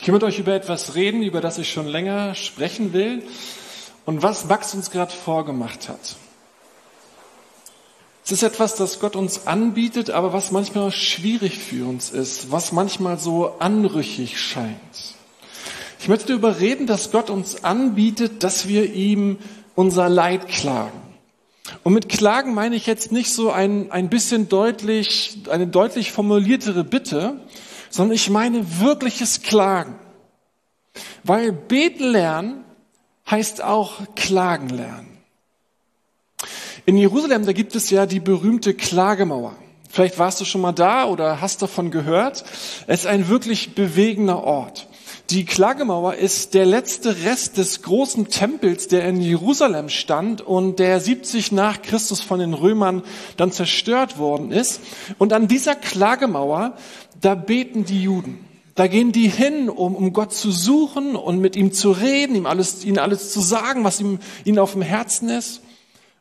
Ich will mit euch über etwas reden, über das ich schon länger sprechen will und was Max uns gerade vorgemacht hat. Es ist etwas, das Gott uns anbietet, aber was manchmal schwierig für uns ist, was manchmal so anrüchig scheint. Ich möchte darüber reden, dass Gott uns anbietet, dass wir ihm unser Leid klagen. Und mit Klagen meine ich jetzt nicht so ein, ein bisschen deutlich, eine deutlich formuliertere Bitte, sondern ich meine wirkliches Klagen. Weil beten lernen heißt auch klagen lernen. In Jerusalem, da gibt es ja die berühmte Klagemauer. Vielleicht warst du schon mal da oder hast davon gehört. Es ist ein wirklich bewegender Ort. Die Klagemauer ist der letzte Rest des großen Tempels, der in Jerusalem stand und der 70 nach Christus von den Römern dann zerstört worden ist. Und an dieser Klagemauer, da beten die Juden. Da gehen die hin, um, um Gott zu suchen und mit ihm zu reden, ihm alles, ihnen alles zu sagen, was ihm, ihnen auf dem Herzen ist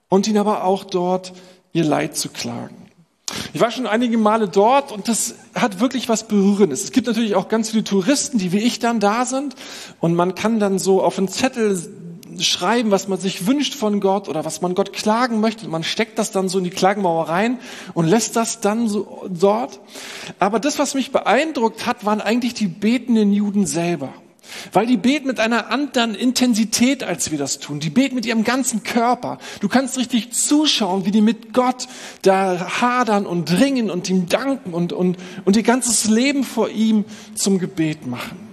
und ihn aber auch dort ihr Leid zu klagen. Ich war schon einige Male dort und das hat wirklich was Berührendes. Es gibt natürlich auch ganz viele Touristen, die wie ich dann da sind und man kann dann so auf einen Zettel schreiben, was man sich wünscht von Gott oder was man Gott klagen möchte. Man steckt das dann so in die Klagenmauer rein und lässt das dann so dort. Aber das, was mich beeindruckt hat, waren eigentlich die betenden Juden selber. Weil die beten mit einer anderen Intensität, als wir das tun. Die beten mit ihrem ganzen Körper. Du kannst richtig zuschauen, wie die mit Gott da hadern und dringen und ihm danken und, und, und ihr ganzes Leben vor ihm zum Gebet machen.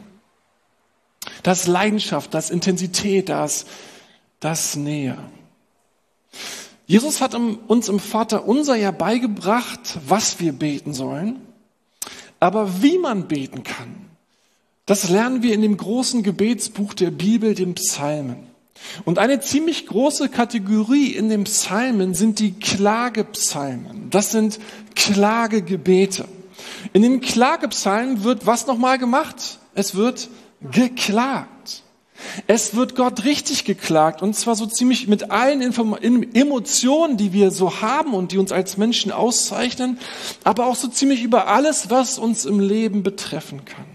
Das Leidenschaft, das Intensität, das, das Nähe. Jesus hat uns im Vater unser ja beigebracht, was wir beten sollen. Aber wie man beten kann, das lernen wir in dem großen Gebetsbuch der Bibel, den Psalmen. Und eine ziemlich große Kategorie in den Psalmen sind die Klagepsalmen. Das sind Klagegebete. In den Klagepsalmen wird was nochmal gemacht? Es wird geklagt. Es wird Gott richtig geklagt und zwar so ziemlich mit allen Inform Emotionen, die wir so haben und die uns als Menschen auszeichnen, aber auch so ziemlich über alles, was uns im Leben betreffen kann.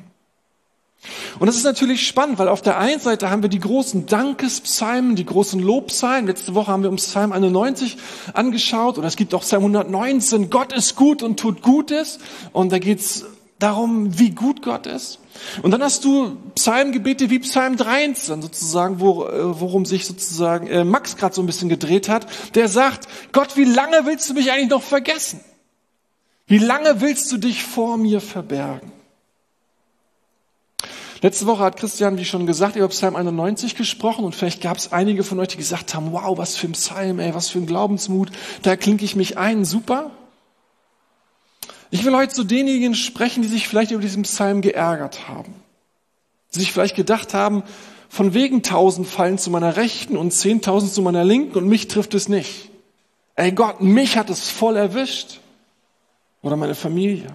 Und das ist natürlich spannend, weil auf der einen Seite haben wir die großen Dankespsalmen, die großen Lobpsalmen. Letzte Woche haben wir uns Psalm 91 angeschaut oder es gibt auch Psalm 119, Gott ist gut und tut Gutes. Und da geht's darum, wie gut Gott ist. Und dann hast du Psalmgebete wie Psalm 13 sozusagen, wo, äh, worum sich sozusagen äh, Max gerade so ein bisschen gedreht hat. Der sagt, Gott, wie lange willst du mich eigentlich noch vergessen? Wie lange willst du dich vor mir verbergen? Letzte Woche hat Christian, wie schon gesagt, über Psalm 91 gesprochen und vielleicht gab es einige von euch, die gesagt haben, wow, was für ein Psalm, ey, was für ein Glaubensmut, da klinke ich mich ein, super. Ich will heute zu denjenigen sprechen, die sich vielleicht über diesen Psalm geärgert haben. Die sich vielleicht gedacht haben, von wegen tausend fallen zu meiner Rechten und zehntausend zu meiner Linken und mich trifft es nicht. Ey Gott, mich hat es voll erwischt. Oder meine Familie.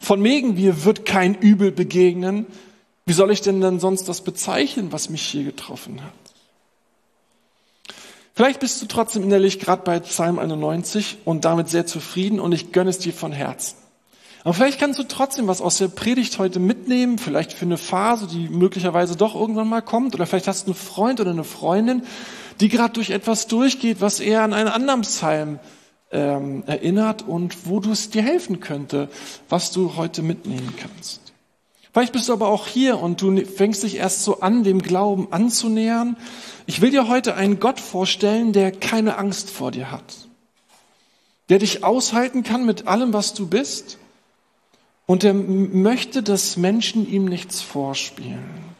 Von wegen mir wird kein Übel begegnen, wie soll ich denn dann sonst das bezeichnen, was mich hier getroffen hat? Vielleicht bist du trotzdem innerlich gerade bei Psalm 91 und damit sehr zufrieden und ich gönne es dir von Herzen. Aber vielleicht kannst du trotzdem was aus der Predigt heute mitnehmen, vielleicht für eine Phase, die möglicherweise doch irgendwann mal kommt, oder vielleicht hast du einen Freund oder eine Freundin, die gerade durch etwas durchgeht, was eher an einen anderen Psalm ähm, erinnert und wo du es dir helfen könnte, was du heute mitnehmen kannst. Vielleicht bist du aber auch hier und du fängst dich erst so an, dem Glauben anzunähern. Ich will dir heute einen Gott vorstellen, der keine Angst vor dir hat. Der dich aushalten kann mit allem, was du bist. Und der möchte, dass Menschen ihm nichts vorspielen.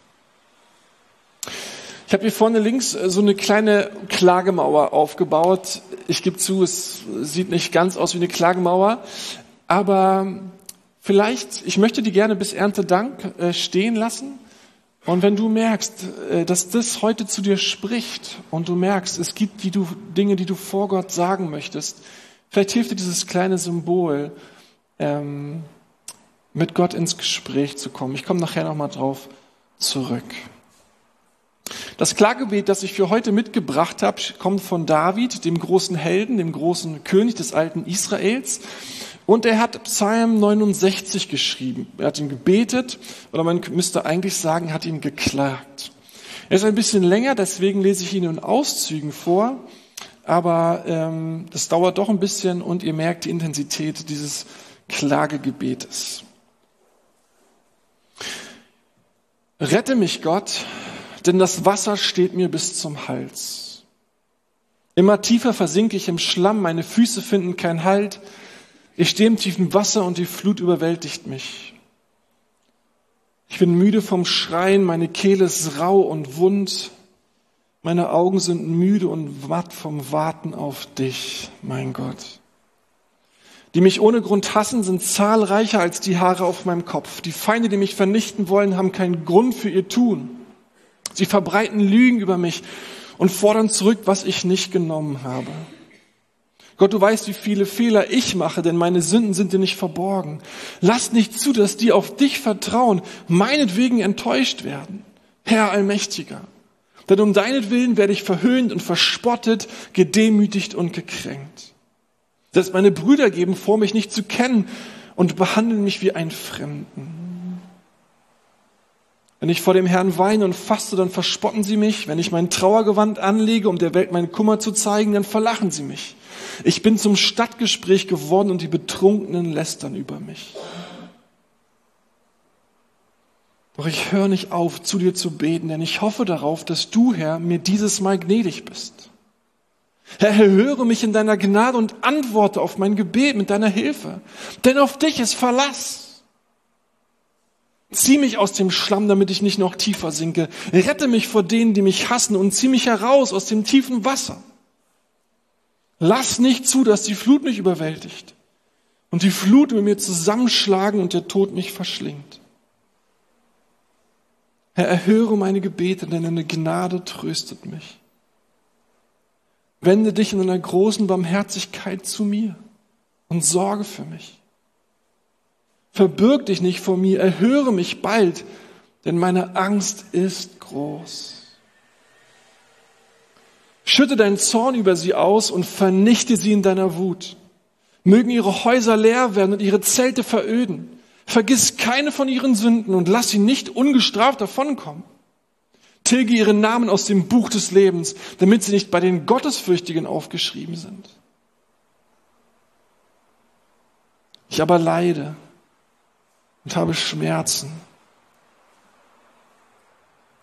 Ich habe hier vorne links äh, so eine kleine Klagemauer aufgebaut. Ich gebe zu, es sieht nicht ganz aus wie eine Klagemauer, aber Vielleicht, ich möchte die gerne bis Erntedank äh, stehen lassen. Und wenn du merkst, äh, dass das heute zu dir spricht und du merkst, es gibt die du, Dinge, die du vor Gott sagen möchtest, vielleicht hilft dir dieses kleine Symbol, ähm, mit Gott ins Gespräch zu kommen. Ich komme nachher nochmal drauf zurück. Das Klagebet, das ich für heute mitgebracht habe, kommt von David, dem großen Helden, dem großen König des alten Israels. Und er hat Psalm 69 geschrieben. Er hat ihn gebetet, oder man müsste eigentlich sagen, hat ihn geklagt. Er ist ein bisschen länger, deswegen lese ich ihn in Auszügen vor. Aber ähm, das dauert doch ein bisschen und ihr merkt die Intensität dieses Klagegebetes. Rette mich, Gott, denn das Wasser steht mir bis zum Hals. Immer tiefer versinke ich im Schlamm, meine Füße finden keinen Halt. Ich stehe im tiefen Wasser und die Flut überwältigt mich. Ich bin müde vom Schreien, meine Kehle ist rau und wund. Meine Augen sind müde und matt vom Warten auf dich, mein Gott. Die mich ohne Grund hassen, sind zahlreicher als die Haare auf meinem Kopf. Die Feinde, die mich vernichten wollen, haben keinen Grund für ihr Tun. Sie verbreiten Lügen über mich und fordern zurück, was ich nicht genommen habe. Gott, du weißt, wie viele Fehler ich mache, denn meine Sünden sind dir nicht verborgen. Lass nicht zu, dass die auf dich vertrauen, meinetwegen enttäuscht werden. Herr Allmächtiger. Denn um deinetwillen werde ich verhöhnt und verspottet, gedemütigt und gekränkt. Dass meine Brüder geben vor, mich nicht zu kennen und behandeln mich wie einen Fremden. Wenn ich vor dem Herrn weine und faste, dann verspotten sie mich. Wenn ich mein Trauergewand anlege, um der Welt meinen Kummer zu zeigen, dann verlachen sie mich. Ich bin zum Stadtgespräch geworden und die Betrunkenen lästern über mich. Doch ich höre nicht auf, zu dir zu beten, denn ich hoffe darauf, dass du, Herr, mir dieses Mal gnädig bist. Herr, höre mich in deiner Gnade und antworte auf mein Gebet mit deiner Hilfe. Denn auf dich ist Verlass. Zieh mich aus dem Schlamm, damit ich nicht noch tiefer sinke. Rette mich vor denen, die mich hassen und zieh mich heraus aus dem tiefen Wasser. Lass nicht zu, dass die Flut mich überwältigt und die Flut mit mir zusammenschlagen und der Tod mich verschlingt. Herr, erhöre meine Gebete, denn deine Gnade tröstet mich. Wende dich in einer großen Barmherzigkeit zu mir und sorge für mich. Verbirg dich nicht vor mir, erhöre mich bald, denn meine Angst ist groß. Schütte deinen Zorn über sie aus und vernichte sie in deiner Wut. Mögen ihre Häuser leer werden und ihre Zelte veröden. Vergiss keine von ihren Sünden und lass sie nicht ungestraft davonkommen. Tilge ihren Namen aus dem Buch des Lebens, damit sie nicht bei den Gottesfürchtigen aufgeschrieben sind. Ich aber leide und habe Schmerzen.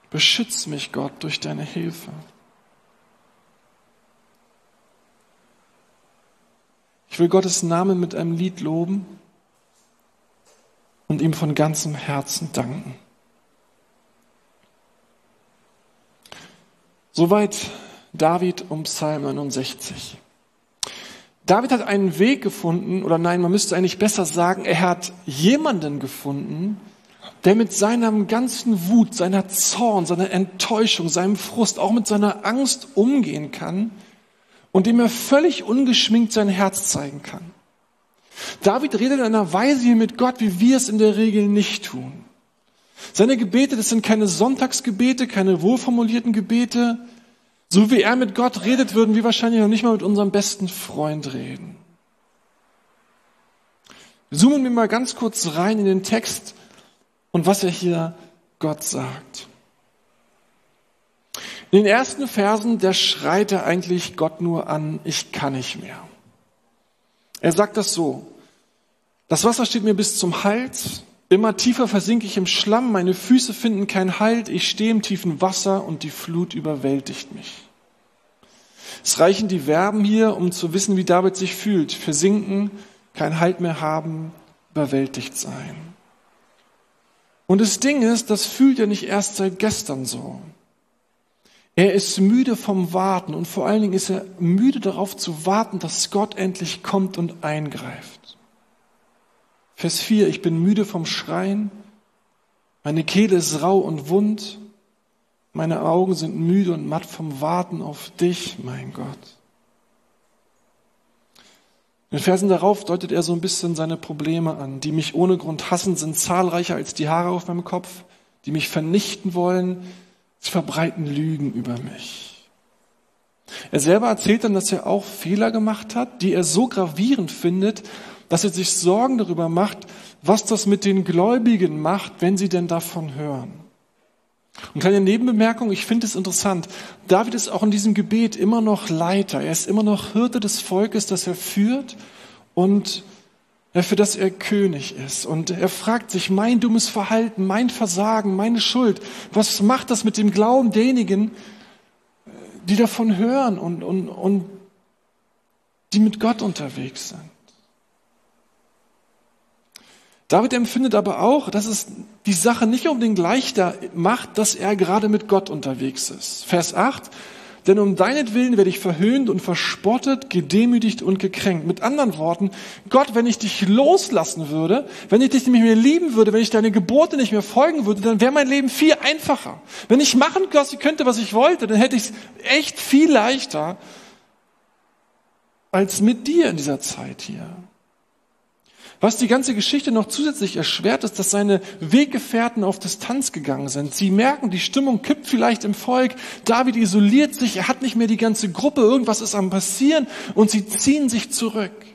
Beschütz mich, Gott, durch deine Hilfe. Ich will Gottes Namen mit einem Lied loben und ihm von ganzem Herzen danken. Soweit David um Psalm 69. David hat einen Weg gefunden, oder nein, man müsste eigentlich besser sagen, er hat jemanden gefunden, der mit seinem ganzen Wut, seiner Zorn, seiner Enttäuschung, seinem Frust, auch mit seiner Angst umgehen kann und dem er völlig ungeschminkt sein Herz zeigen kann. David redet in einer Weise hier mit Gott, wie wir es in der Regel nicht tun. Seine Gebete, das sind keine Sonntagsgebete, keine wohlformulierten Gebete, so wie er mit Gott redet, würden wir wahrscheinlich noch nicht mal mit unserem besten Freund reden. Zoomen wir mal ganz kurz rein in den Text und was er hier Gott sagt. In den ersten Versen, der schreit er eigentlich Gott nur an, ich kann nicht mehr. Er sagt das so, das Wasser steht mir bis zum Hals, immer tiefer versinke ich im Schlamm, meine Füße finden keinen Halt, ich stehe im tiefen Wasser und die Flut überwältigt mich. Es reichen die Verben hier, um zu wissen, wie David sich fühlt. Versinken, kein Halt mehr haben, überwältigt sein. Und das Ding ist, das fühlt er nicht erst seit gestern so. Er ist müde vom Warten und vor allen Dingen ist er müde darauf zu warten, dass Gott endlich kommt und eingreift. Vers 4, ich bin müde vom Schreien, meine Kehle ist rau und wund, meine Augen sind müde und matt vom Warten auf dich, mein Gott. In den Versen darauf deutet er so ein bisschen seine Probleme an. Die mich ohne Grund hassen, sind zahlreicher als die Haare auf meinem Kopf. Die mich vernichten wollen, Sie verbreiten Lügen über mich. Er selber erzählt dann, dass er auch Fehler gemacht hat, die er so gravierend findet, dass er sich Sorgen darüber macht, was das mit den Gläubigen macht, wenn sie denn davon hören. Und kleine Nebenbemerkung, ich finde es interessant. David ist auch in diesem Gebet immer noch Leiter. Er ist immer noch Hirte des Volkes, das er führt und für das er König ist. Und er fragt sich, mein dummes Verhalten, mein Versagen, meine Schuld, was macht das mit dem Glauben derjenigen, die davon hören und, und, und die mit Gott unterwegs sind? David empfindet aber auch, dass es die Sache nicht unbedingt leichter macht, dass er gerade mit Gott unterwegs ist. Vers 8. Denn um deinetwillen werde ich verhöhnt und verspottet, gedemütigt und gekränkt. Mit anderen Worten, Gott, wenn ich dich loslassen würde, wenn ich dich nicht mehr lieben würde, wenn ich deine Gebote nicht mehr folgen würde, dann wäre mein Leben viel einfacher. Wenn ich machen könnte, was ich wollte, dann hätte ich es echt viel leichter als mit dir in dieser Zeit hier. Was die ganze Geschichte noch zusätzlich erschwert, ist, dass seine Weggefährten auf Distanz gegangen sind. Sie merken, die Stimmung kippt vielleicht im Volk. David isoliert sich, er hat nicht mehr die ganze Gruppe, irgendwas ist am passieren und sie ziehen sich zurück.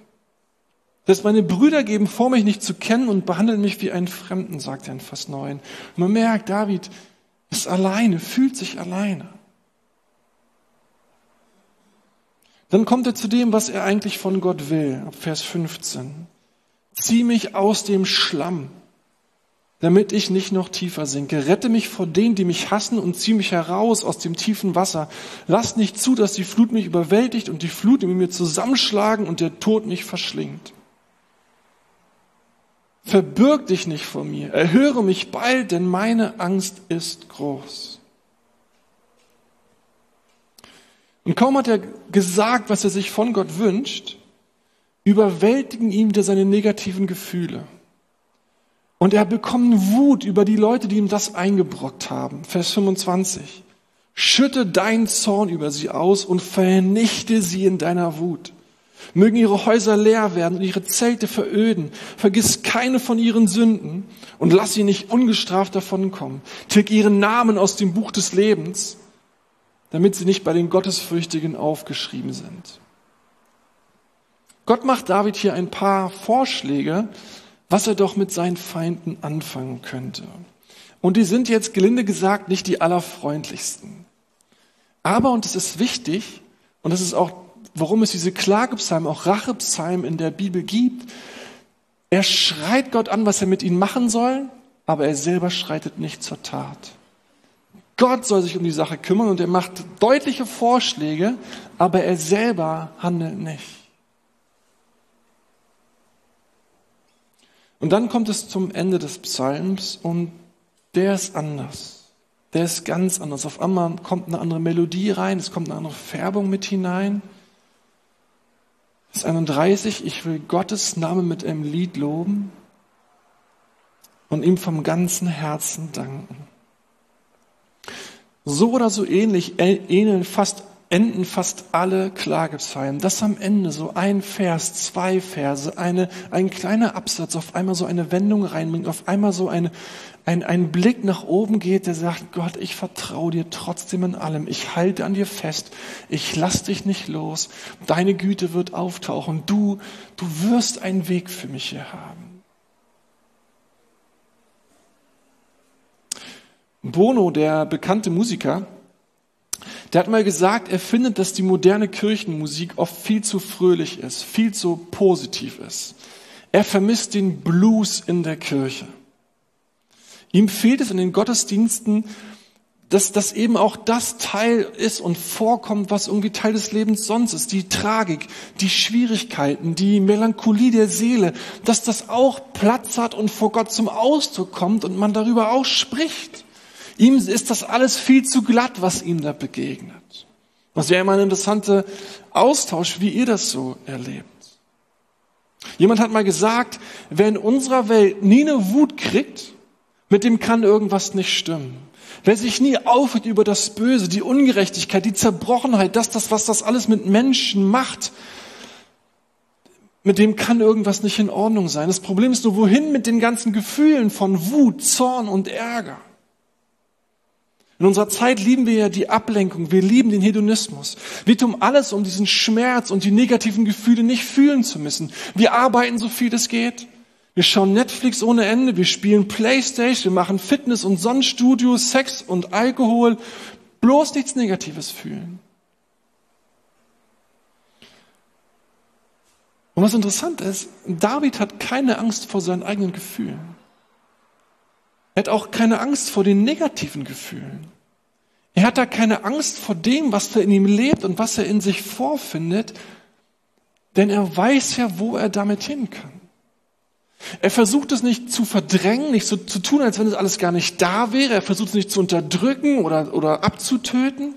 Dass meine Brüder geben vor, mich nicht zu kennen und behandeln mich wie einen Fremden, sagt er in Vers 9. Und man merkt, David ist alleine, fühlt sich alleine. Dann kommt er zu dem, was er eigentlich von Gott will, ab Vers 15. Zieh mich aus dem Schlamm, damit ich nicht noch tiefer sinke. Rette mich vor denen, die mich hassen und zieh mich heraus aus dem tiefen Wasser. Lass nicht zu, dass die Flut mich überwältigt und die Flut mit mir zusammenschlagen und der Tod mich verschlingt. Verbirg dich nicht vor mir, erhöre mich bald, denn meine Angst ist groß. Und kaum hat er gesagt, was er sich von Gott wünscht, überwältigen ihn wieder seine negativen Gefühle. Und er bekommt Wut über die Leute, die ihm das eingebrockt haben. Vers 25. Schütte deinen Zorn über sie aus und vernichte sie in deiner Wut. Mögen ihre Häuser leer werden und ihre Zelte veröden. Vergiss keine von ihren Sünden und lass sie nicht ungestraft davonkommen. Tilg ihren Namen aus dem Buch des Lebens, damit sie nicht bei den Gottesfürchtigen aufgeschrieben sind. Gott macht David hier ein paar Vorschläge, was er doch mit seinen Feinden anfangen könnte. Und die sind jetzt gelinde gesagt nicht die allerfreundlichsten. Aber, und es ist wichtig, und das ist auch, warum es diese Klagepsalmen, auch Rachepsalmen in der Bibel gibt, er schreit Gott an, was er mit ihnen machen soll, aber er selber schreitet nicht zur Tat. Gott soll sich um die Sache kümmern und er macht deutliche Vorschläge, aber er selber handelt nicht. Und dann kommt es zum Ende des Psalms und der ist anders. Der ist ganz anders. Auf einmal kommt eine andere Melodie rein, es kommt eine andere Färbung mit hinein. Vers 31, ich will Gottes Namen mit einem Lied loben und ihm vom ganzen Herzen danken. So oder so ähnlich ähneln fast enden fast alle Klagepsalmen, dass am Ende so ein Vers, zwei Verse, eine, ein kleiner Absatz auf einmal so eine Wendung reinbringt, auf einmal so eine, ein, ein Blick nach oben geht, der sagt, Gott, ich vertraue dir trotzdem in allem. Ich halte an dir fest. Ich lass dich nicht los. Deine Güte wird auftauchen. Du, du wirst einen Weg für mich hier haben. Bono, der bekannte Musiker, der hat mal gesagt, er findet, dass die moderne Kirchenmusik oft viel zu fröhlich ist, viel zu positiv ist. Er vermisst den Blues in der Kirche. Ihm fehlt es in den Gottesdiensten, dass das eben auch das Teil ist und vorkommt, was irgendwie Teil des Lebens sonst ist. Die Tragik, die Schwierigkeiten, die Melancholie der Seele, dass das auch Platz hat und vor Gott zum Ausdruck kommt und man darüber auch spricht. Ihm ist das alles viel zu glatt, was ihm da begegnet. Das wäre immer ein interessanter Austausch, wie ihr das so erlebt. Jemand hat mal gesagt, wer in unserer Welt nie eine Wut kriegt, mit dem kann irgendwas nicht stimmen. Wer sich nie aufregt über das Böse, die Ungerechtigkeit, die Zerbrochenheit, das, das, was das alles mit Menschen macht, mit dem kann irgendwas nicht in Ordnung sein. Das Problem ist nur, wohin mit den ganzen Gefühlen von Wut, Zorn und Ärger? In unserer Zeit lieben wir ja die Ablenkung, wir lieben den Hedonismus. Wir tun alles, um diesen Schmerz und die negativen Gefühle nicht fühlen zu müssen. Wir arbeiten so viel es geht. Wir schauen Netflix ohne Ende, wir spielen Playstation, wir machen Fitness- und Sonnenstudio, Sex und Alkohol. Bloß nichts Negatives fühlen. Und was interessant ist, David hat keine Angst vor seinen eigenen Gefühlen. Er hat auch keine Angst vor den negativen Gefühlen. Er hat da keine Angst vor dem, was da in ihm lebt und was er in sich vorfindet, denn er weiß ja, wo er damit hin kann. Er versucht es nicht zu verdrängen, nicht so zu tun, als wenn es alles gar nicht da wäre. Er versucht es nicht zu unterdrücken oder, oder abzutöten,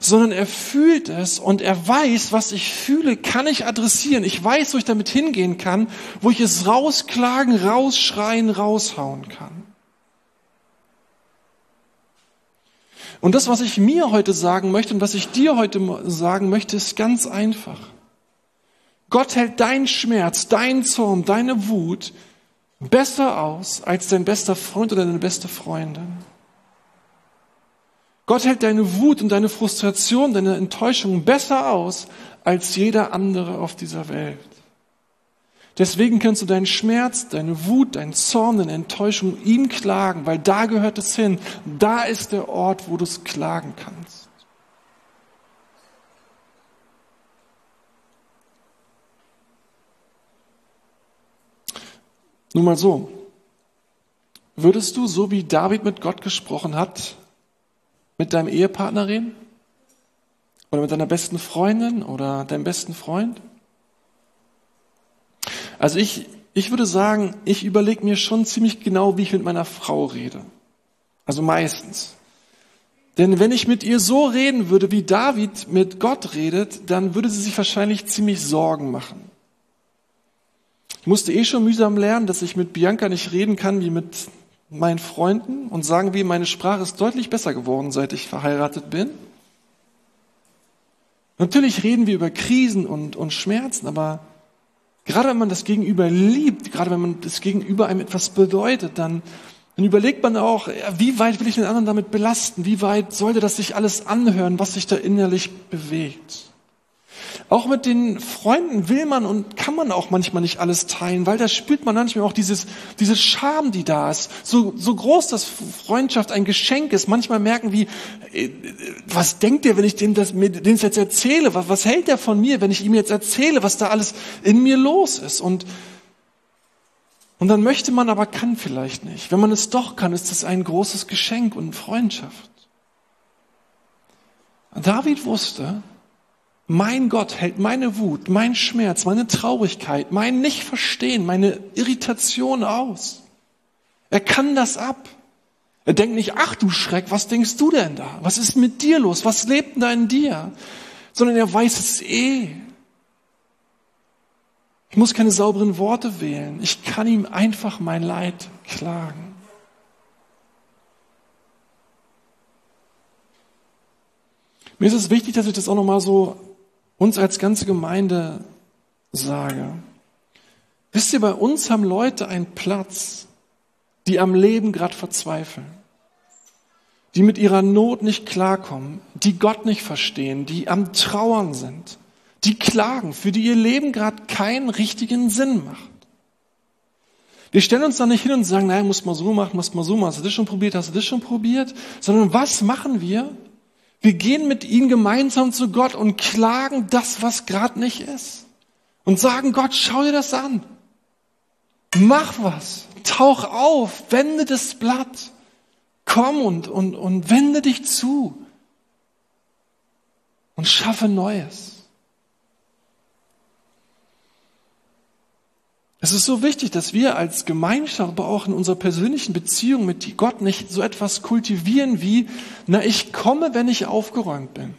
sondern er fühlt es und er weiß, was ich fühle, kann ich adressieren. Ich weiß, wo ich damit hingehen kann, wo ich es rausklagen, rausschreien, raushauen kann. Und das, was ich mir heute sagen möchte und was ich dir heute sagen möchte, ist ganz einfach. Gott hält deinen Schmerz, deinen Zorn, deine Wut besser aus als dein bester Freund oder deine beste Freundin. Gott hält deine Wut und deine Frustration, deine Enttäuschung besser aus als jeder andere auf dieser Welt. Deswegen kannst du deinen Schmerz, deine Wut, deinen Zorn, deine Enttäuschung ihm klagen, weil da gehört es hin. Da ist der Ort, wo du es klagen kannst. Nun mal so. Würdest du, so wie David mit Gott gesprochen hat, mit deinem Ehepartner reden? Oder mit deiner besten Freundin oder deinem besten Freund? Also ich, ich würde sagen, ich überlege mir schon ziemlich genau, wie ich mit meiner Frau rede. Also meistens. Denn wenn ich mit ihr so reden würde, wie David mit Gott redet, dann würde sie sich wahrscheinlich ziemlich Sorgen machen. Ich musste eh schon mühsam lernen, dass ich mit Bianca nicht reden kann wie mit meinen Freunden und sagen wie meine Sprache ist deutlich besser geworden, seit ich verheiratet bin. Natürlich reden wir über Krisen und, und Schmerzen, aber Gerade wenn man das Gegenüber liebt, gerade wenn man das Gegenüber einem etwas bedeutet, dann, dann überlegt man auch, wie weit will ich den anderen damit belasten? Wie weit sollte das sich alles anhören, was sich da innerlich bewegt? Auch mit den Freunden will man und kann man auch manchmal nicht alles teilen, weil da spürt man manchmal auch dieses, diese Scham, die da ist. So, so groß, dass Freundschaft ein Geschenk ist. Manchmal merken wir, äh, was denkt der, wenn ich dem das, dem das jetzt erzähle? Was, was hält der von mir, wenn ich ihm jetzt erzähle, was da alles in mir los ist? Und, und dann möchte man, aber kann vielleicht nicht. Wenn man es doch kann, ist das ein großes Geschenk und Freundschaft. David wusste, mein Gott hält meine Wut, mein Schmerz, meine Traurigkeit, mein Nicht-Verstehen, meine Irritation aus. Er kann das ab. Er denkt nicht, ach du Schreck, was denkst du denn da? Was ist mit dir los? Was lebt denn da in dir? Sondern er weiß es eh. Ich muss keine sauberen Worte wählen. Ich kann ihm einfach mein Leid klagen. Mir ist es wichtig, dass ich das auch nochmal so uns als ganze Gemeinde sage. Wisst ihr, bei uns haben Leute einen Platz, die am Leben gerade verzweifeln, die mit ihrer Not nicht klarkommen, die Gott nicht verstehen, die am Trauern sind, die klagen, für die ihr Leben gerade keinen richtigen Sinn macht. Wir stellen uns da nicht hin und sagen, nein, muss man so machen, muss man so machen, hast du das schon probiert, hast du das schon probiert, sondern was machen wir? Wir gehen mit ihnen gemeinsam zu Gott und klagen das, was gerade nicht ist. Und sagen, Gott, schau dir das an. Mach was. Tauch auf. Wende das Blatt. Komm und, und, und wende dich zu. Und schaffe Neues. Es ist so wichtig, dass wir als Gemeinschaft, aber auch in unserer persönlichen Beziehung mit Gott nicht so etwas kultivieren wie, na, ich komme, wenn ich aufgeräumt bin.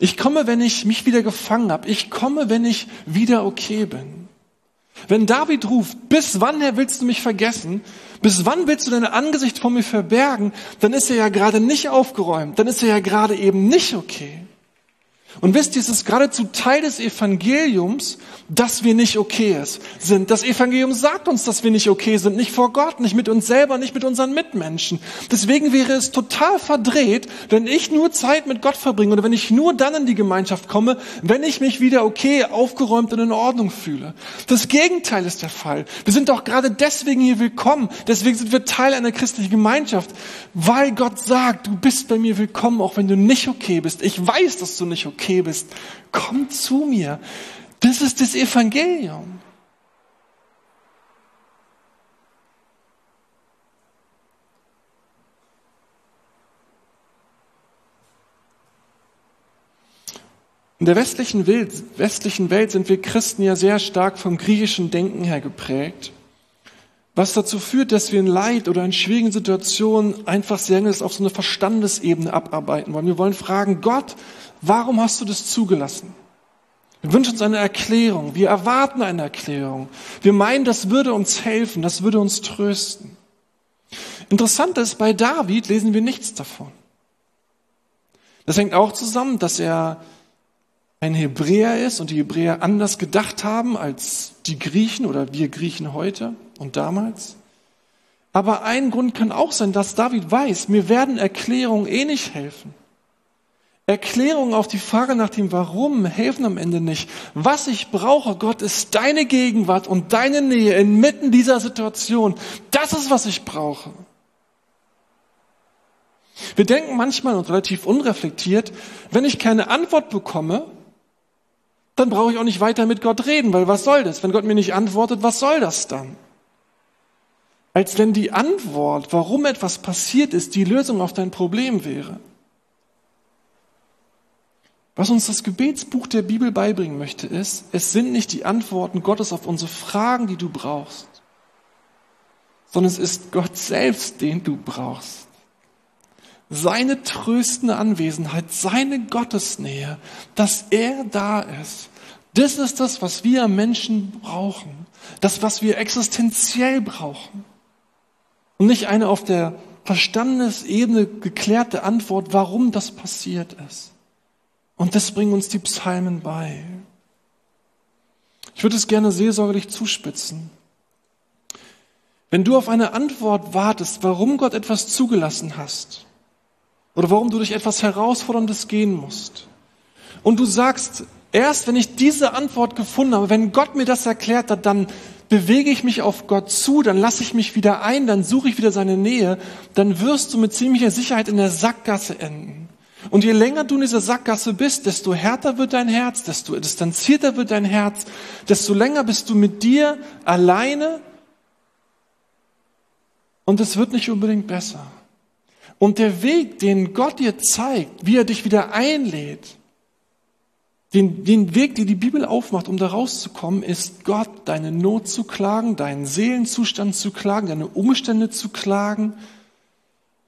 Ich komme, wenn ich mich wieder gefangen habe. Ich komme, wenn ich wieder okay bin. Wenn David ruft, bis wann, Herr, willst du mich vergessen? Bis wann willst du dein Angesicht vor mir verbergen? Dann ist er ja gerade nicht aufgeräumt. Dann ist er ja gerade eben nicht okay. Und wisst ihr, es ist geradezu Teil des Evangeliums, dass wir nicht okay sind. Das Evangelium sagt uns, dass wir nicht okay sind, nicht vor Gott, nicht mit uns selber, nicht mit unseren Mitmenschen. Deswegen wäre es total verdreht, wenn ich nur Zeit mit Gott verbringe oder wenn ich nur dann in die Gemeinschaft komme, wenn ich mich wieder okay, aufgeräumt und in Ordnung fühle. Das Gegenteil ist der Fall. Wir sind doch gerade deswegen hier willkommen. Deswegen sind wir Teil einer christlichen Gemeinschaft, weil Gott sagt, du bist bei mir willkommen, auch wenn du nicht okay bist. Ich weiß, dass du nicht okay bist. Komm zu mir. Das ist das Evangelium. In der westlichen Welt, westlichen Welt sind wir Christen ja sehr stark vom griechischen Denken her geprägt, was dazu führt, dass wir in Leid oder in schwierigen Situationen einfach sehr auf so eine Verstandesebene abarbeiten wollen. Wir wollen fragen, Gott, warum hast du das zugelassen? Wir wünschen uns eine Erklärung. Wir erwarten eine Erklärung. Wir meinen, das würde uns helfen, das würde uns trösten. Interessant ist, bei David lesen wir nichts davon. Das hängt auch zusammen, dass er ein Hebräer ist und die Hebräer anders gedacht haben als die Griechen oder wir Griechen heute und damals. Aber ein Grund kann auch sein, dass David weiß, mir werden Erklärungen eh nicht helfen. Erklärungen auf die Frage nach dem Warum helfen am Ende nicht. Was ich brauche, Gott, ist deine Gegenwart und deine Nähe inmitten dieser Situation. Das ist, was ich brauche. Wir denken manchmal und relativ unreflektiert, wenn ich keine Antwort bekomme, dann brauche ich auch nicht weiter mit Gott reden, weil was soll das? Wenn Gott mir nicht antwortet, was soll das dann? Als wenn die Antwort, warum etwas passiert ist, die Lösung auf dein Problem wäre. Was uns das Gebetsbuch der Bibel beibringen möchte, ist, es sind nicht die Antworten Gottes auf unsere Fragen, die du brauchst, sondern es ist Gott selbst, den du brauchst. Seine tröstende Anwesenheit, seine Gottesnähe, dass er da ist. Das ist das, was wir Menschen brauchen. Das, was wir existenziell brauchen. Und nicht eine auf der Verstandesebene geklärte Antwort, warum das passiert ist. Und das bringen uns die Psalmen bei. Ich würde es gerne seelsorgerlich zuspitzen. Wenn du auf eine Antwort wartest, warum Gott etwas zugelassen hast, oder warum du durch etwas Herausforderndes gehen musst, und du sagst, erst wenn ich diese Antwort gefunden habe, wenn Gott mir das erklärt hat, dann bewege ich mich auf Gott zu, dann lasse ich mich wieder ein, dann suche ich wieder seine Nähe, dann wirst du mit ziemlicher Sicherheit in der Sackgasse enden. Und je länger du in dieser Sackgasse bist, desto härter wird dein Herz, desto distanzierter wird dein Herz, desto länger bist du mit dir alleine und es wird nicht unbedingt besser. Und der Weg, den Gott dir zeigt, wie er dich wieder einlädt, den, den Weg, den die Bibel aufmacht, um da rauszukommen, ist Gott deine Not zu klagen, deinen Seelenzustand zu klagen, deine Umstände zu klagen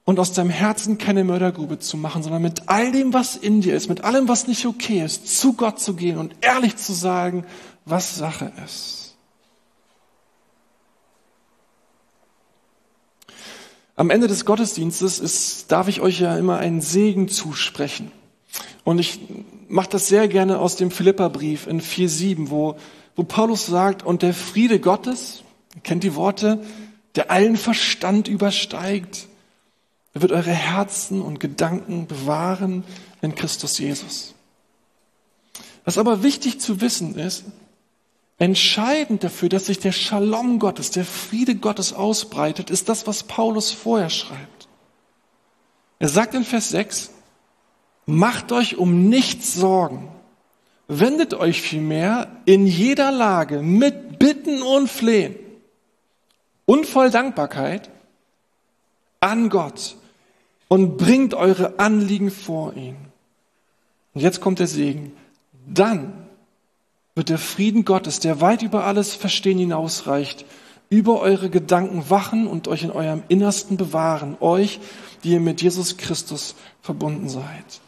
und aus deinem Herzen keine Mördergrube zu machen, sondern mit all dem, was in dir ist, mit allem, was nicht okay ist, zu Gott zu gehen und ehrlich zu sagen, was Sache ist. Am Ende des Gottesdienstes ist, darf ich euch ja immer einen Segen zusprechen. Und ich mache das sehr gerne aus dem Philipperbrief in 4.7, wo, wo Paulus sagt, und der Friede Gottes, kennt die Worte, der allen Verstand übersteigt, er wird eure Herzen und Gedanken bewahren in Christus Jesus. Was aber wichtig zu wissen ist, entscheidend dafür, dass sich der Shalom Gottes, der Friede Gottes ausbreitet, ist das, was Paulus vorher schreibt. Er sagt in Vers 6, macht euch um nichts Sorgen, wendet euch vielmehr in jeder Lage mit Bitten und Flehen und voll Dankbarkeit an Gott und bringt eure Anliegen vor ihn. Und jetzt kommt der Segen. Dann wird der Frieden Gottes, der weit über alles Verstehen hinausreicht, über eure Gedanken wachen und euch in eurem Innersten bewahren, euch, die ihr mit Jesus Christus verbunden seid.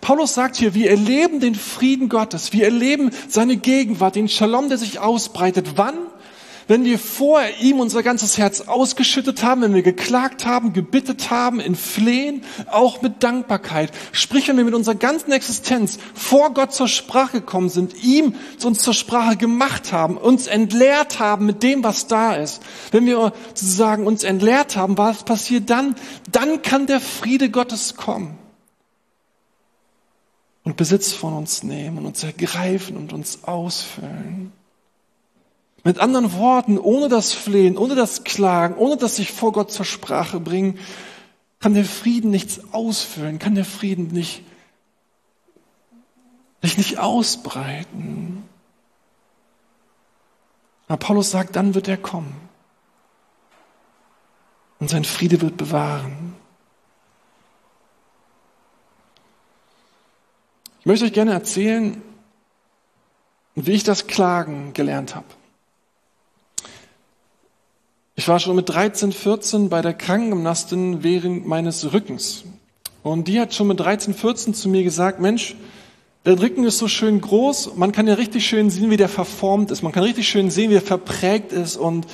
Paulus sagt hier, wir erleben den Frieden Gottes, wir erleben seine Gegenwart, den Shalom, der sich ausbreitet. Wann? Wenn wir vorher ihm unser ganzes Herz ausgeschüttet haben, wenn wir geklagt haben, gebittet haben, in Flehen, auch mit Dankbarkeit. Sprich, wenn wir mit unserer ganzen Existenz vor Gott zur Sprache gekommen sind, ihm uns zur Sprache gemacht haben, uns entleert haben mit dem, was da ist. Wenn wir sozusagen uns entleert haben, was passiert dann? Dann kann der Friede Gottes kommen und Besitz von uns nehmen und uns ergreifen und uns ausfüllen. Mit anderen Worten, ohne das Flehen, ohne das Klagen, ohne das sich vor Gott zur Sprache bringen, kann der Frieden nichts ausfüllen, kann der Frieden nicht, sich nicht ausbreiten. Aber Paulus sagt, dann wird er kommen. Und sein Friede wird bewahren. Ich möchte euch gerne erzählen, wie ich das Klagen gelernt habe. Ich war schon mit 13, 14 bei der Krankengymnastin während meines Rückens. Und die hat schon mit 13, 14 zu mir gesagt, Mensch, der Rücken ist so schön groß, man kann ja richtig schön sehen, wie der verformt ist. Man kann richtig schön sehen, wie er verprägt ist und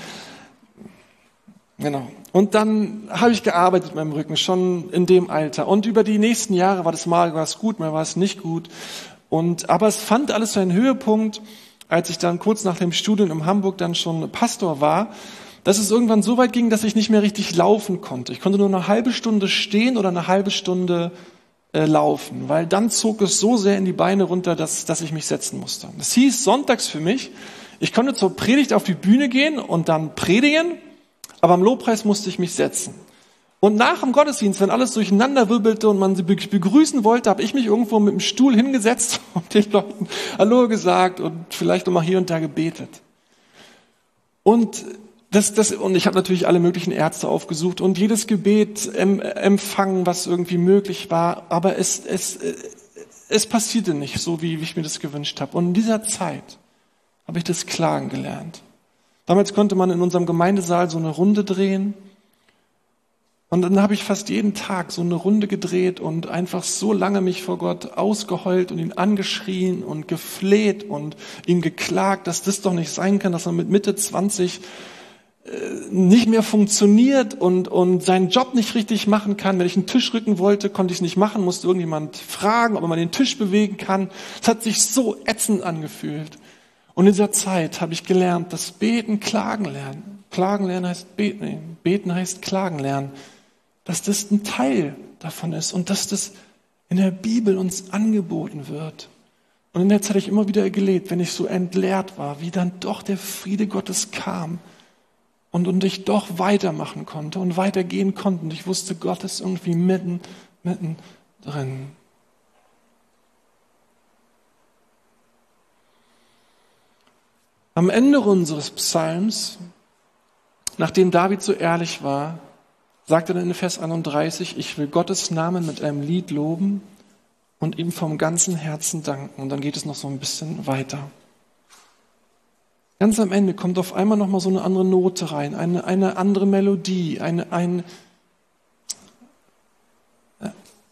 Genau. Und dann habe ich gearbeitet mit meinem Rücken, schon in dem Alter. Und über die nächsten Jahre war das mal was gut, mal war es nicht gut. Und, aber es fand alles seinen Höhepunkt, als ich dann kurz nach dem Studium in Hamburg dann schon Pastor war dass es irgendwann so weit ging, dass ich nicht mehr richtig laufen konnte. Ich konnte nur eine halbe Stunde stehen oder eine halbe Stunde äh, laufen, weil dann zog es so sehr in die Beine runter, dass, dass ich mich setzen musste. Das hieß sonntags für mich, ich konnte zur Predigt auf die Bühne gehen und dann predigen, aber am Lobpreis musste ich mich setzen. Und nach dem Gottesdienst, wenn alles durcheinander wirbelte und man sie begrüßen wollte, habe ich mich irgendwo mit dem Stuhl hingesetzt und den Leuten Hallo gesagt und vielleicht nochmal hier und da gebetet. Und das, das, und ich habe natürlich alle möglichen Ärzte aufgesucht und jedes Gebet em, empfangen, was irgendwie möglich war, aber es, es, es passierte nicht so, wie, wie ich mir das gewünscht habe. Und in dieser Zeit habe ich das Klagen gelernt. Damals konnte man in unserem Gemeindesaal so eine Runde drehen. Und dann habe ich fast jeden Tag so eine Runde gedreht und einfach so lange mich vor Gott ausgeheult und ihn angeschrien und gefleht und ihm geklagt, dass das doch nicht sein kann, dass man mit Mitte 20 nicht mehr funktioniert und, und seinen Job nicht richtig machen kann. Wenn ich einen Tisch rücken wollte, konnte ich es nicht machen, musste irgendjemand fragen, ob man den Tisch bewegen kann. Es hat sich so ätzend angefühlt. Und in dieser Zeit habe ich gelernt, dass Beten Klagen lernen. Klagen lernen heißt beten, beten heißt Klagen lernen. Dass das ein Teil davon ist und dass das in der Bibel uns angeboten wird. Und in der Zeit habe ich immer wieder erlebt, wenn ich so entleert war, wie dann doch der Friede Gottes kam und, und ich doch weitermachen konnte und weitergehen konnte. Und ich wusste, Gott ist irgendwie mitten, mitten drin. Am Ende unseres Psalms, nachdem David so ehrlich war, sagt er dann in Vers 31, ich will Gottes Namen mit einem Lied loben und ihm vom ganzen Herzen danken. Und dann geht es noch so ein bisschen weiter. Ganz am Ende kommt auf einmal nochmal so eine andere Note rein, eine, eine andere Melodie, eine, ein,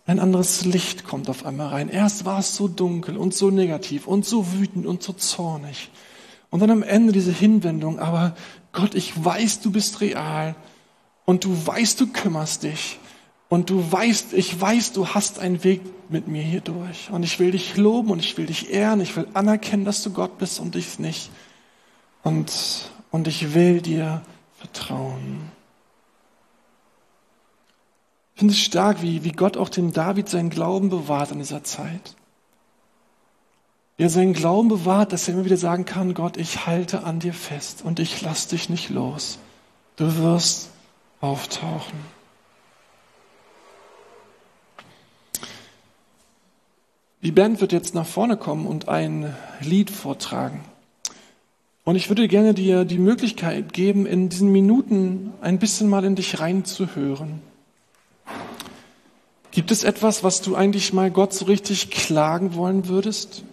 ein anderes Licht kommt auf einmal rein. Erst war es so dunkel und so negativ und so wütend und so zornig. Und dann am Ende diese Hinwendung, aber Gott, ich weiß, du bist real und du weißt, du kümmerst dich und du weißt, ich weiß, du hast einen Weg mit mir hier durch und ich will dich loben und ich will dich ehren, ich will anerkennen, dass du Gott bist und ich nicht und, und ich will dir vertrauen. Ich finde es stark, wie, wie Gott auch dem David seinen Glauben bewahrt in dieser Zeit. Wie er seinen Glauben bewahrt, dass er immer wieder sagen kann, Gott, ich halte an dir fest und ich lass dich nicht los. Du wirst auftauchen. Die Band wird jetzt nach vorne kommen und ein Lied vortragen. Und ich würde gerne dir die Möglichkeit geben, in diesen Minuten ein bisschen mal in dich reinzuhören. Gibt es etwas, was du eigentlich mal Gott so richtig klagen wollen würdest?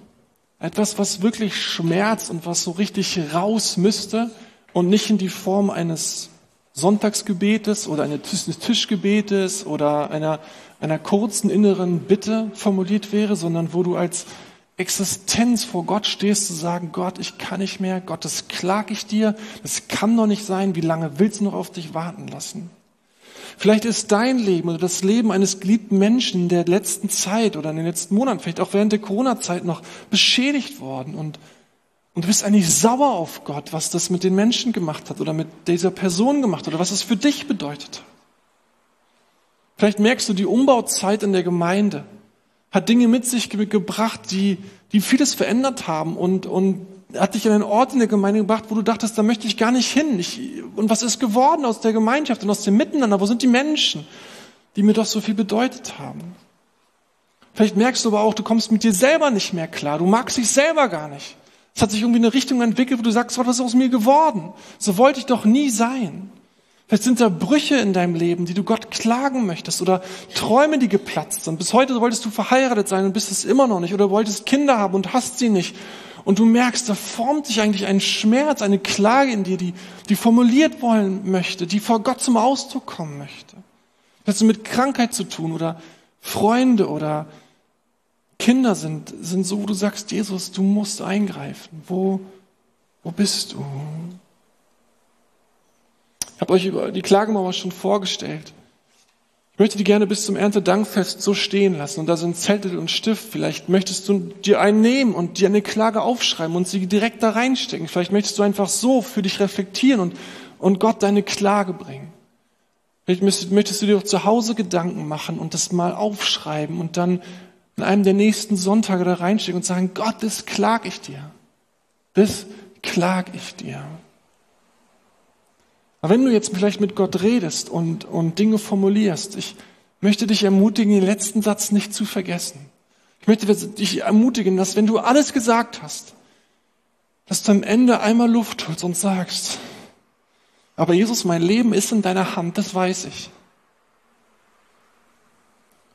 Etwas, was wirklich schmerzt und was so richtig raus müsste und nicht in die Form eines Sonntagsgebetes oder eines Tischgebetes oder einer, einer kurzen inneren Bitte formuliert wäre, sondern wo du als Existenz vor Gott stehst, zu sagen, Gott, ich kann nicht mehr, Gott, das klag ich dir, das kann doch nicht sein, wie lange willst du noch auf dich warten lassen? Vielleicht ist dein Leben oder das Leben eines geliebten Menschen in der letzten Zeit oder in den letzten Monaten, vielleicht auch während der Corona-Zeit noch beschädigt worden und, und du bist eigentlich sauer auf Gott, was das mit den Menschen gemacht hat oder mit dieser Person gemacht oder was es für dich bedeutet. Vielleicht merkst du die Umbauzeit in der Gemeinde hat Dinge mit sich gebracht, die, die vieles verändert haben und, und hat dich an einen Ort in der Gemeinde gebracht, wo du dachtest, da möchte ich gar nicht hin. Ich, und was ist geworden aus der Gemeinschaft und aus dem Miteinander? Wo sind die Menschen, die mir doch so viel bedeutet haben? Vielleicht merkst du aber auch, du kommst mit dir selber nicht mehr klar. Du magst dich selber gar nicht. Es hat sich irgendwie eine Richtung entwickelt, wo du sagst, was ist aus mir geworden? So wollte ich doch nie sein. Vielleicht sind da Brüche in deinem Leben, die du Gott klagen möchtest oder Träume, die geplatzt sind. Bis heute wolltest du verheiratet sein und bist es immer noch nicht oder wolltest Kinder haben und hast sie nicht. Und du merkst, da formt sich eigentlich ein Schmerz, eine Klage in dir, die, die formuliert wollen möchte, die vor Gott zum Ausdruck kommen möchte. Das hat mit Krankheit zu tun oder Freunde oder Kinder sind, sind so, wo du sagst, Jesus, du musst eingreifen. Wo, wo bist du? Ich habe euch über die Klagemauer schon vorgestellt. Ich möchte die gerne bis zum Erntedankfest so stehen lassen. Und da sind Zettel und Stift. Vielleicht möchtest du dir einen nehmen und dir eine Klage aufschreiben und sie direkt da reinstecken. Vielleicht möchtest du einfach so für dich reflektieren und, und Gott deine Klage bringen. Vielleicht möchtest du dir auch zu Hause Gedanken machen und das mal aufschreiben und dann in einem der nächsten Sonntage da reinstecken und sagen, Gott, das klag ich dir. Das klag ich dir. Aber wenn du jetzt vielleicht mit Gott redest und, und Dinge formulierst, ich möchte dich ermutigen, den letzten Satz nicht zu vergessen. Ich möchte dich ermutigen, dass wenn du alles gesagt hast, dass du am Ende einmal Luft holst und sagst, aber Jesus, mein Leben ist in deiner Hand, das weiß ich.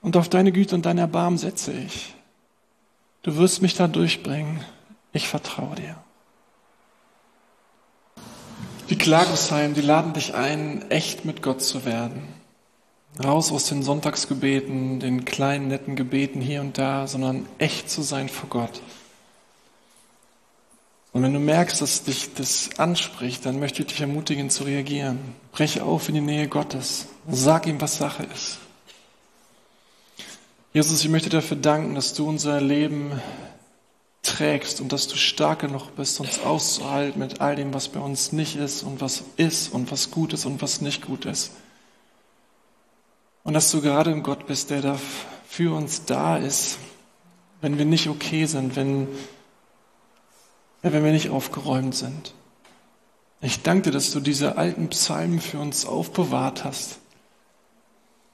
Und auf deine Güte und dein Erbarmen setze ich. Du wirst mich da durchbringen. Ich vertraue dir. Die Klagungsheim, die laden dich ein, echt mit Gott zu werden. Raus aus den Sonntagsgebeten, den kleinen netten Gebeten hier und da, sondern echt zu sein vor Gott. Und wenn du merkst, dass dich das anspricht, dann möchte ich dich ermutigen zu reagieren. Breche auf in die Nähe Gottes. Sag ihm, was Sache ist. Jesus, ich möchte dafür danken, dass du unser Leben trägst und dass du stark genug bist, uns auszuhalten mit all dem, was bei uns nicht ist und was ist und was gut ist und was nicht gut ist. Und dass du gerade ein Gott bist, der da für uns da ist, wenn wir nicht okay sind, wenn, wenn wir nicht aufgeräumt sind. Ich danke dir, dass du diese alten Psalmen für uns aufbewahrt hast,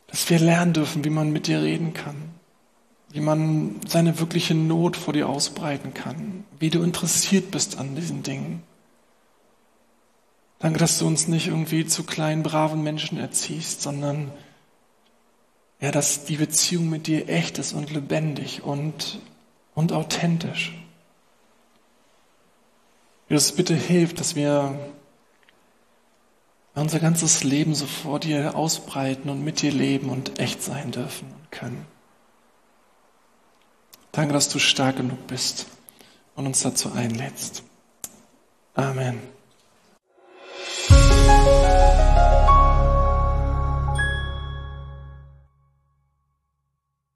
dass wir lernen dürfen, wie man mit dir reden kann wie man seine wirkliche Not vor dir ausbreiten kann, wie du interessiert bist an diesen Dingen. Danke, dass du uns nicht irgendwie zu kleinen, braven Menschen erziehst, sondern ja, dass die Beziehung mit dir echt ist und lebendig und, und authentisch. Jesus, bitte hilf, dass wir unser ganzes Leben so vor dir ausbreiten und mit dir leben und echt sein dürfen und können. Danke, dass du stark genug bist und uns dazu einlädst. Amen.